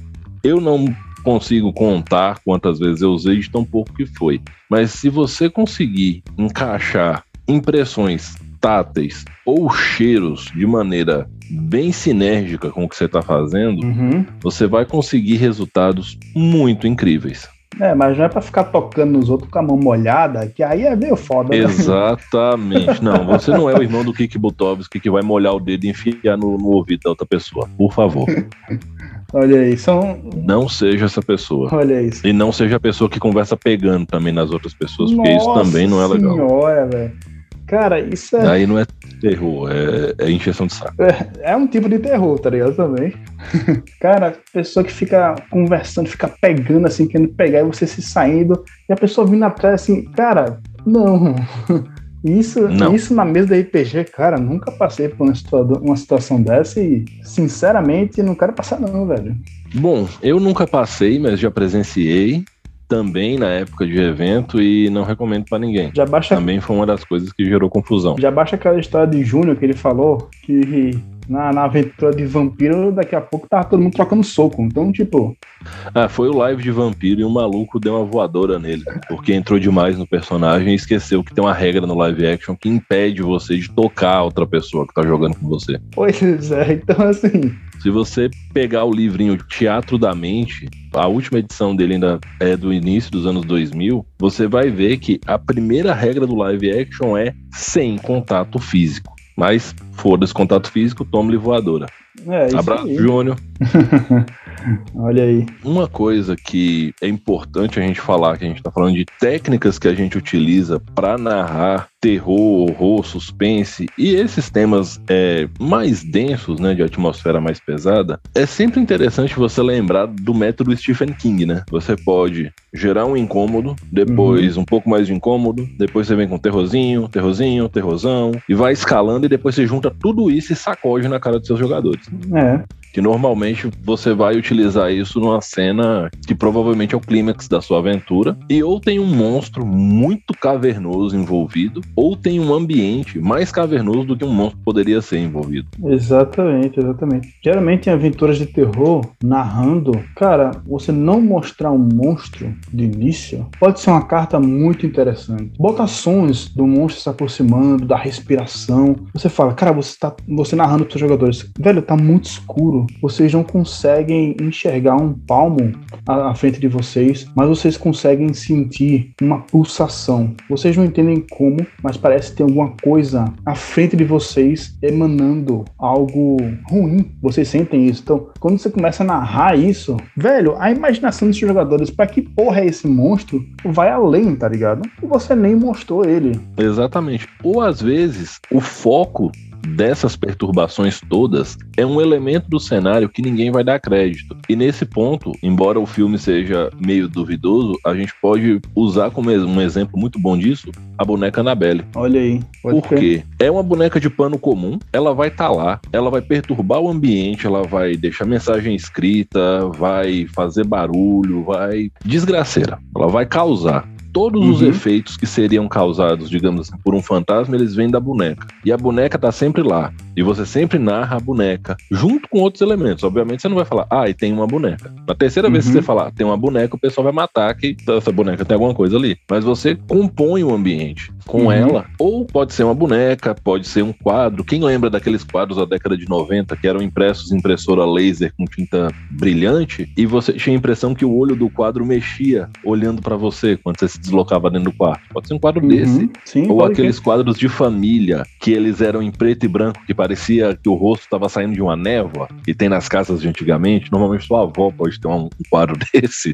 Speaker 1: eu não consigo contar quantas vezes eu usei de tão pouco que foi. Mas se você conseguir encaixar impressões táteis ou cheiros de maneira bem sinérgica com o que você está fazendo,
Speaker 2: Uhum.
Speaker 1: você vai conseguir resultados muito incríveis.
Speaker 2: É, mas não é pra ficar tocando nos outros com a mão molhada, que aí é meio foda. né?
Speaker 1: Exatamente. Não, você não é o irmão do Kik Butovski que vai molhar o dedo e enfiar no, no ouvido da outra pessoa. Por favor,
Speaker 2: Olha aí, são.
Speaker 1: não seja essa pessoa.
Speaker 2: Olha isso.
Speaker 1: E não seja a pessoa que conversa pegando também nas outras pessoas, porque isso
Speaker 2: Nossa
Speaker 1: também não é legal.
Speaker 2: Senhora, velho. Cara, isso é,
Speaker 1: Aí não é terror, é, é encheção de saco.
Speaker 2: é um tipo de terror, tá ligado? Também. Cara, pessoa que fica conversando, fica pegando assim, querendo pegar e você se saindo, e a pessoa vindo atrás assim, cara, não. Isso,
Speaker 1: Não.
Speaker 2: isso na mesa da RPG, cara, nunca passei por uma, situa- uma situação dessa e, sinceramente, não quero passar, não, velho.
Speaker 1: Bom, eu nunca passei, mas já presenciei também na época de evento e não recomendo pra ninguém.
Speaker 2: Já baixa
Speaker 1: Também foi uma das coisas que gerou confusão.
Speaker 2: Já baixa aquela história de Júnior que ele falou que na, na aventura de vampiro, daqui a pouco tava todo mundo trocando soco. Então, tipo,
Speaker 1: Ah, foi o live de vampiro e o maluco deu uma voadora nele, porque entrou demais no personagem e esqueceu que tem uma regra no live action que impede você de tocar a outra pessoa que tá jogando com você.
Speaker 2: pois é, então assim.
Speaker 1: Se você pegar o livrinho Teatro da Mente, a última edição dele ainda é do início dos anos 2000, você vai ver que a primeira regra do live action é sem contato físico. Mas foda-se contato físico, tome-lhe voadora.
Speaker 2: É isso
Speaker 1: Abraço. Júnior.
Speaker 2: Olha aí.
Speaker 1: Uma coisa que é importante a gente falar, que a gente está falando de técnicas que a gente utiliza para narrar terror, horror, suspense e esses temas é, mais densos, né, de atmosfera mais pesada, é sempre interessante você lembrar do método Stephen King, né? Você pode gerar um incômodo, depois um pouco mais de incômodo, depois você vem com terrorzinho, terrorzinho, terrorzão, e vai escalando e depois você junta tudo isso e sacode na cara dos seus jogadores.
Speaker 2: É.
Speaker 1: Que normalmente você vai utilizar isso numa cena que provavelmente é o clímax da sua aventura. E ou tem um monstro muito cavernoso envolvido, ou tem um ambiente mais cavernoso do que um monstro poderia ser envolvido.
Speaker 2: Exatamente, exatamente. Geralmente em aventuras de terror, narrando, cara, você não mostrar um monstro de início pode ser uma carta muito interessante. Botações do monstro se aproximando, da respiração. Você fala, cara, você tá você narrando para os jogadores, velho, tá muito escuro. Vocês não conseguem enxergar um palmo à, frente de vocês, mas vocês conseguem sentir uma pulsação. Vocês não entendem como, mas parece ter alguma coisa à frente de vocês emanando algo ruim. Vocês sentem isso. Então, quando você começa a narrar isso, velho, a imaginação dos jogadores, para que porra é esse monstro, vai além, tá ligado? Você nem mostrou ele.
Speaker 1: Exatamente. Ou às vezes o foco dessas perturbações todas é um elemento do cenário que ninguém vai dar crédito. E nesse ponto, embora o filme seja meio duvidoso, a gente pode usar como um exemplo muito bom disso a boneca Annabelle.
Speaker 2: Olha aí.
Speaker 1: Por quê? É uma boneca de pano comum, ela vai estar tá lá, ela vai perturbar o ambiente, ela vai deixar mensagem escrita, vai fazer barulho, vai. desgraceira. Ela vai causar todos uhum. os efeitos que seriam causados, digamos assim, por um fantasma, eles vêm da boneca. E a boneca tá sempre lá. E você sempre narra a boneca, junto com outros elementos. Obviamente você não vai falar, ah, e tem uma boneca. Na terceira uhum. vez que uhum. você falar, tem uma boneca, o pessoal vai matar que essa boneca tem alguma coisa ali. Mas você compõe o ambiente com uhum. ela. Ou pode ser uma boneca, pode ser um quadro. Quem lembra daqueles quadros da década de 90 que eram impressos em impressora laser com tinta brilhante e você tinha a impressão que o olho do quadro mexia olhando para você quando você se deslocava dentro do quarto? Pode ser um quadro uhum. desse.
Speaker 2: Sim,
Speaker 1: ou aqueles quadros de família que eles eram em preto e branco que parecia que o rosto estava saindo de uma névoa e tem nas casas de antigamente. Normalmente sua avó pode ter um quadro desse.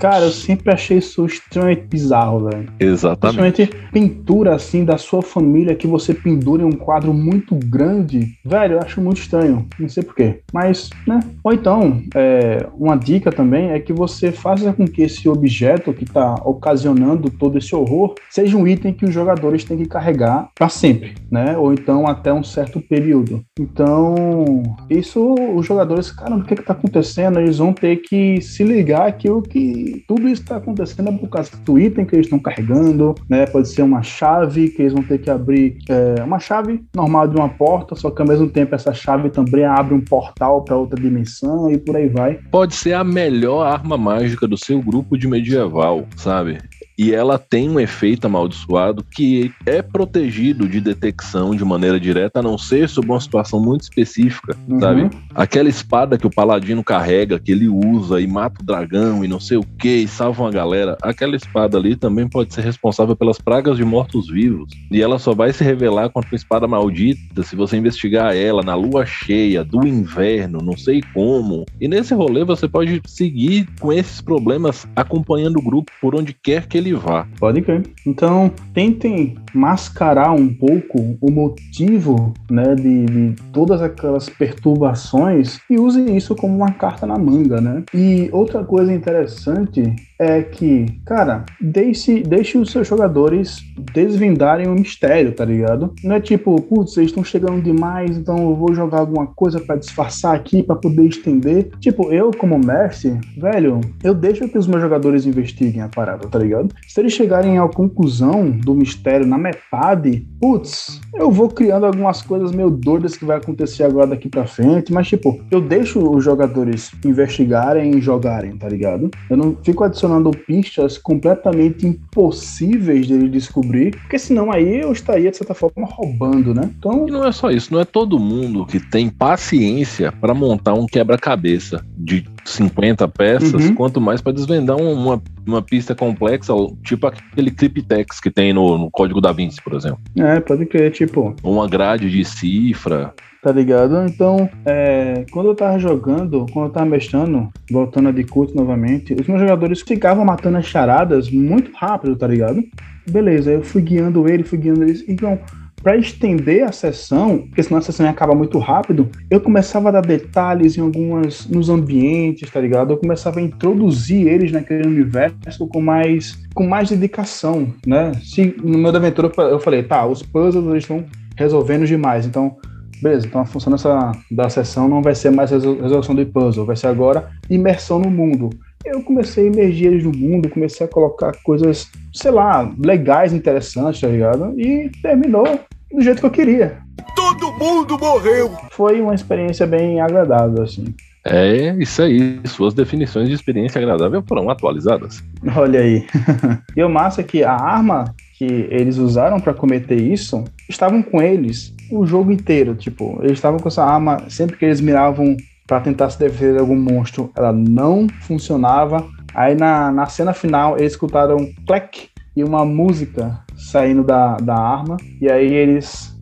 Speaker 2: Cara, eu sempre achei isso extremamente bizarro, velho.
Speaker 1: Exatamente.
Speaker 2: Principalmente pintura, assim, da sua família que você pendura em um quadro muito grande. Velho, eu acho muito estranho. Não sei porquê. Mas, né? Ou então, é, uma dica também é que você faça com que esse objeto que tá ocasionando todo esse horror seja um item que os jogadores têm que carregar para sempre, né? Ou então até um certo período. Então, isso os jogadores, cara, o que que tá acontecendo? Eles vão ter que se ligar que o que tudo isso está acontecendo é por causa do item que eles estão carregando, né? Pode ser uma chave que eles vão ter que abrir, é, uma chave normal de uma porta, só que ao mesmo tempo essa chave também abre um portal para outra dimensão e por aí vai.
Speaker 1: Pode ser a melhor arma mágica do seu grupo de medieval, sabe? E ela tem um efeito amaldiçoado que é protegido de detecção de maneira direta, a não ser sob uma situação muito específica, uhum. sabe? Aquela espada que o paladino carrega, que ele usa e mata o dragão e não sei o que, e salva uma galera, aquela espada ali também pode ser responsável pelas pragas de mortos-vivos. E ela só vai se revelar contra uma espada maldita se você investigar ela na lua cheia, do inverno, não sei como. E nesse rolê você pode seguir com esses problemas acompanhando o grupo por onde quer que ele
Speaker 2: Pode crer. Então, tentem mascarar um pouco o motivo né, de, de, todas aquelas perturbações e use isso como uma carta na manga, né? E outra coisa interessante é que, cara, deixe, deixe os seus jogadores desvendarem o mistério, tá ligado? Não é tipo, putz, vocês estão chegando demais, então eu vou jogar alguma coisa para disfarçar aqui, para poder estender. Tipo, eu, como mestre, velho, eu deixo que os meus jogadores investiguem a parada, tá ligado? Se eles chegarem à conclusão do mistério na metade, putz, eu vou criando algumas coisas meio doidas que vai acontecer agora daqui pra frente, mas tipo, eu deixo os jogadores investigarem e jogarem, tá ligado? Eu não fico adicionando pistas completamente impossíveis de ele descobrir, porque senão aí eu estaria, de certa forma, roubando, né?
Speaker 1: Então... E não é só isso, não é todo mundo que tem paciência para montar um quebra-cabeça de 50 peças, uhum. quanto mais para desvendar uma, uma pista complexa, tipo aquele Cryptex que tem no, no Código da Vinci, por exemplo.
Speaker 2: É, pode crer, tipo.
Speaker 1: Uma grade de cifra.
Speaker 2: Tá ligado? Então, é, quando eu tava jogando, quando eu tava mestrando, voltando a de curso novamente, os meus jogadores ficavam matando as charadas muito rápido, tá ligado? Beleza, eu fui guiando ele, fui guiando eles. Então, para estender a sessão, porque senão a sessão ia acabar muito rápido, eu começava a dar detalhes em algumas nos ambientes, tá ligado? Eu começava a introduzir eles naquele universo com mais com mais dedicação, né? Se no meu aventura eu falei, tá, os puzzles eles estão resolvendo demais, então beleza, então a função dessa, da sessão não vai ser mais resolução de puzzle, vai ser agora imersão no mundo. Eu comecei a emergir eles no mundo, comecei a colocar coisas, sei lá, legais, interessantes, tá ligado? E terminou do jeito que eu queria.
Speaker 3: Todo mundo morreu!
Speaker 2: Foi uma experiência bem agradável, assim.
Speaker 1: É isso aí. Suas definições de experiência agradável foram atualizadas.
Speaker 2: Olha aí. e o massa é que a arma que eles usaram para cometer isso estavam com eles o jogo inteiro. Tipo, eles estavam com essa arma sempre que eles miravam para tentar se defender de algum monstro, ela não funcionava. Aí na, na cena final eles escutaram um clack e uma música saindo da, da arma. E aí eles.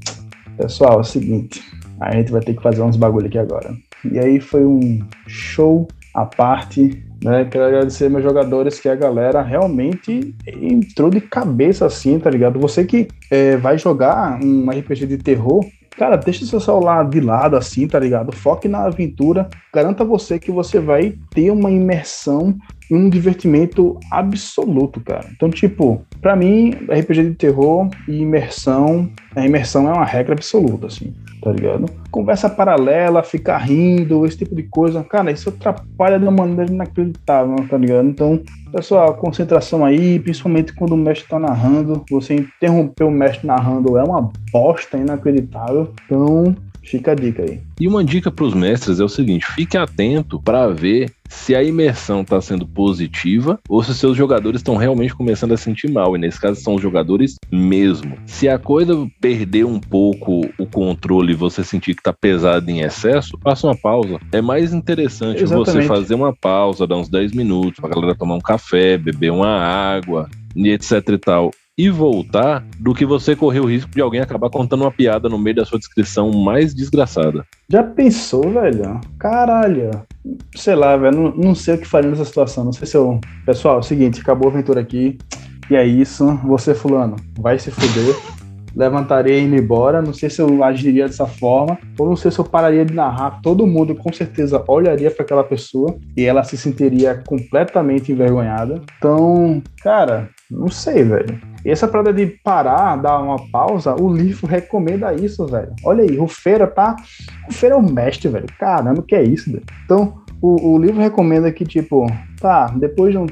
Speaker 2: Pessoal, é o seguinte. A gente vai ter que fazer uns bagulho aqui agora. E aí foi um show à parte. Né? Quero agradecer meus jogadores, que a galera realmente entrou de cabeça assim, tá ligado? Você que é, vai jogar um RPG de terror, cara, deixa seu celular de lado assim, tá ligado? Foque na aventura. Garanta você que você vai ter uma imersão e um divertimento absoluto, cara. Então, tipo, para mim, RPG de terror e imersão, a imersão é uma regra absoluta, assim tá ligado? Conversa paralela, ficar rindo, esse tipo de coisa, cara, isso atrapalha de uma maneira inacreditável, tá ligado? Então, pessoal, concentração aí, principalmente quando o mestre tá narrando, você interromper o mestre narrando é uma bosta inacreditável, então Fica a dica aí.
Speaker 1: E uma dica para os mestres é o seguinte: fique atento para ver se a imersão está sendo positiva ou se seus jogadores estão realmente começando a sentir mal. E nesse caso são os jogadores mesmo. Se a coisa perder um pouco o controle e você sentir que está pesado em excesso, faça uma pausa. É mais interessante Exatamente. você fazer uma pausa, dar uns 10 minutos para a galera tomar um café, beber uma água e etc e tal e voltar do que você correr o risco de alguém acabar contando uma piada no meio da sua descrição mais desgraçada.
Speaker 2: Já pensou, velho? Caralho. Sei lá, velho. Não, não sei o que faria nessa situação. Não sei se eu. Pessoal, é o seguinte, acabou a aventura aqui. E é isso. Você, Fulano, vai se fuder. levantaria e indo embora. Não sei se eu agiria dessa forma, ou não sei se eu pararia de narrar. Todo mundo com certeza olharia para aquela pessoa e ela se sentiria completamente envergonhada. Então, cara, não sei, velho. E essa parada de parar, dar uma pausa, o livro recomenda isso, velho. Olha aí, Rufeira tá. Rufeira é o mestre, velho. Caramba, que é isso, velho. Então, o, o, livro recomenda que, tipo, tá, depois de, um,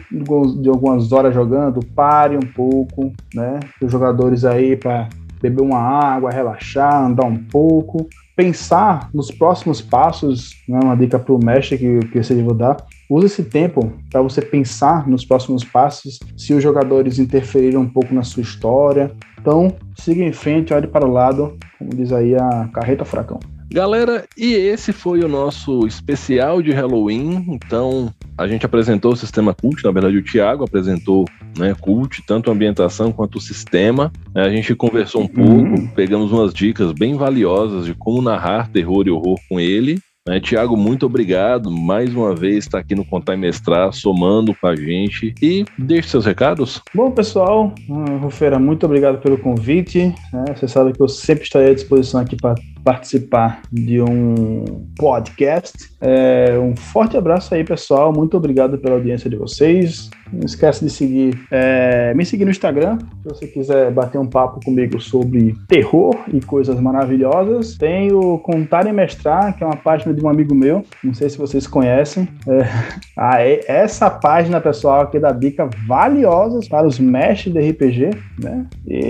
Speaker 2: de, algumas horas jogando, pare um pouco, né? Os jogadores aí para beber uma água, relaxar, andar um pouco, pensar nos próximos passos, né? Uma dica para o mestre que, que você deve dar. Use esse tempo para você pensar nos próximos passos, se os jogadores interferiram um pouco na sua história. Então, siga em frente, olhe para o lado, como diz aí a carreta fracão.
Speaker 1: Galera, e esse foi o nosso especial de Halloween. Então, a gente apresentou o sistema Cult, na verdade o Thiago apresentou né, Cult, tanto a ambientação quanto o sistema. A gente conversou um pouco, uhum. pegamos umas dicas bem valiosas de como narrar terror e horror com ele. Né, Tiago, muito obrigado. Mais uma vez está aqui no Contar e Mestrar, somando com a gente. E deixe seus recados.
Speaker 2: Bom, pessoal, Rufeira, muito obrigado pelo convite. Né? Você sabe que eu sempre estarei à disposição aqui para participar de um podcast. É, um forte abraço aí, pessoal. Muito obrigado pela audiência de vocês. Não esquece de seguir, é, me seguir no Instagram, se você quiser bater um papo comigo sobre terror e coisas maravilhosas. Tem o Contar e Mestrar, que é uma página de um amigo meu, não sei se vocês conhecem. É, ah, é, essa página, pessoal, aqui da dica valiosas para os mestres de RPG, né? E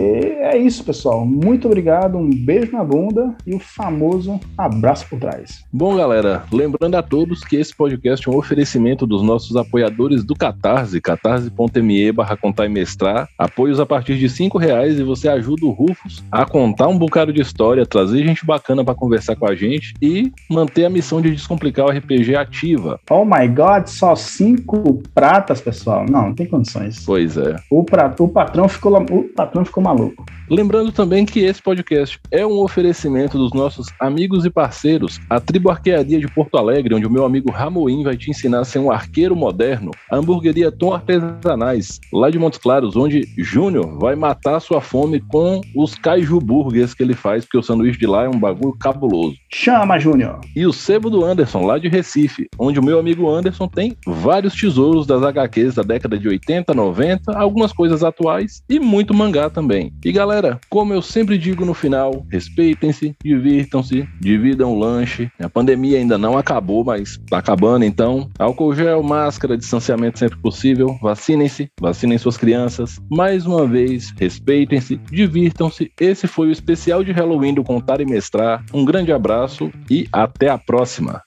Speaker 2: é isso, pessoal. Muito obrigado, um beijo na bunda e o famoso abraço por trás.
Speaker 1: Bom, galera, lembrando a todos que esse podcast é um oferecimento dos nossos apoiadores do Catarse, catarse.me barra contar e mestrar. Apoios a partir de cinco reais e você ajuda o Rufus a contar um bocado de história, trazer gente bacana para conversar com a gente e manter a missão de descomplicar o RPG ativa.
Speaker 2: Oh my god, só cinco pratas, pessoal. Não, não tem condições.
Speaker 1: Pois é.
Speaker 2: O, pra, o, patrão, ficou, o patrão ficou maluco.
Speaker 1: Lembrando também que esse podcast é um oferecimento dos nossos amigos e parceiros, a Tribo Arquearia de Porto Alegre, onde o meu amigo Ramoim vai te ensinar a ser um arqueiro moderno, a hamburgueria Tom Artesanais, lá de Montes Claros, onde Júnior vai matar sua fome com os kaiju burgers que ele faz, porque o sanduíche de lá é um bagulho cabuloso.
Speaker 2: Chama, Júnior!
Speaker 1: E o Sebo do Anderson, lá de Recife, onde o meu amigo Anderson tem vários tesouros das HQs da década de 80, 90, algumas coisas atuais e muito mangá também. E galera, como eu sempre digo no final, respeitem-se, divirtam divirtam-se, dividam o lanche. A pandemia ainda não acabou, mas tá acabando, então álcool gel, máscara, distanciamento sempre possível. Vacinem-se, vacinem suas crianças. Mais uma vez, respeitem-se, divirtam-se. Esse foi o especial de Halloween do Contar e Mestrar. Um grande abraço e até a próxima.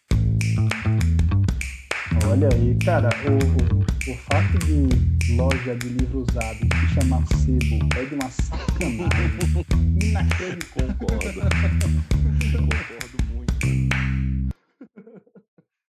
Speaker 2: Olha aí, cara, o, o, o fato de loja de livro usado se chamar sebo é de uma sacanagem inacreditável.
Speaker 1: Concordo. Concordo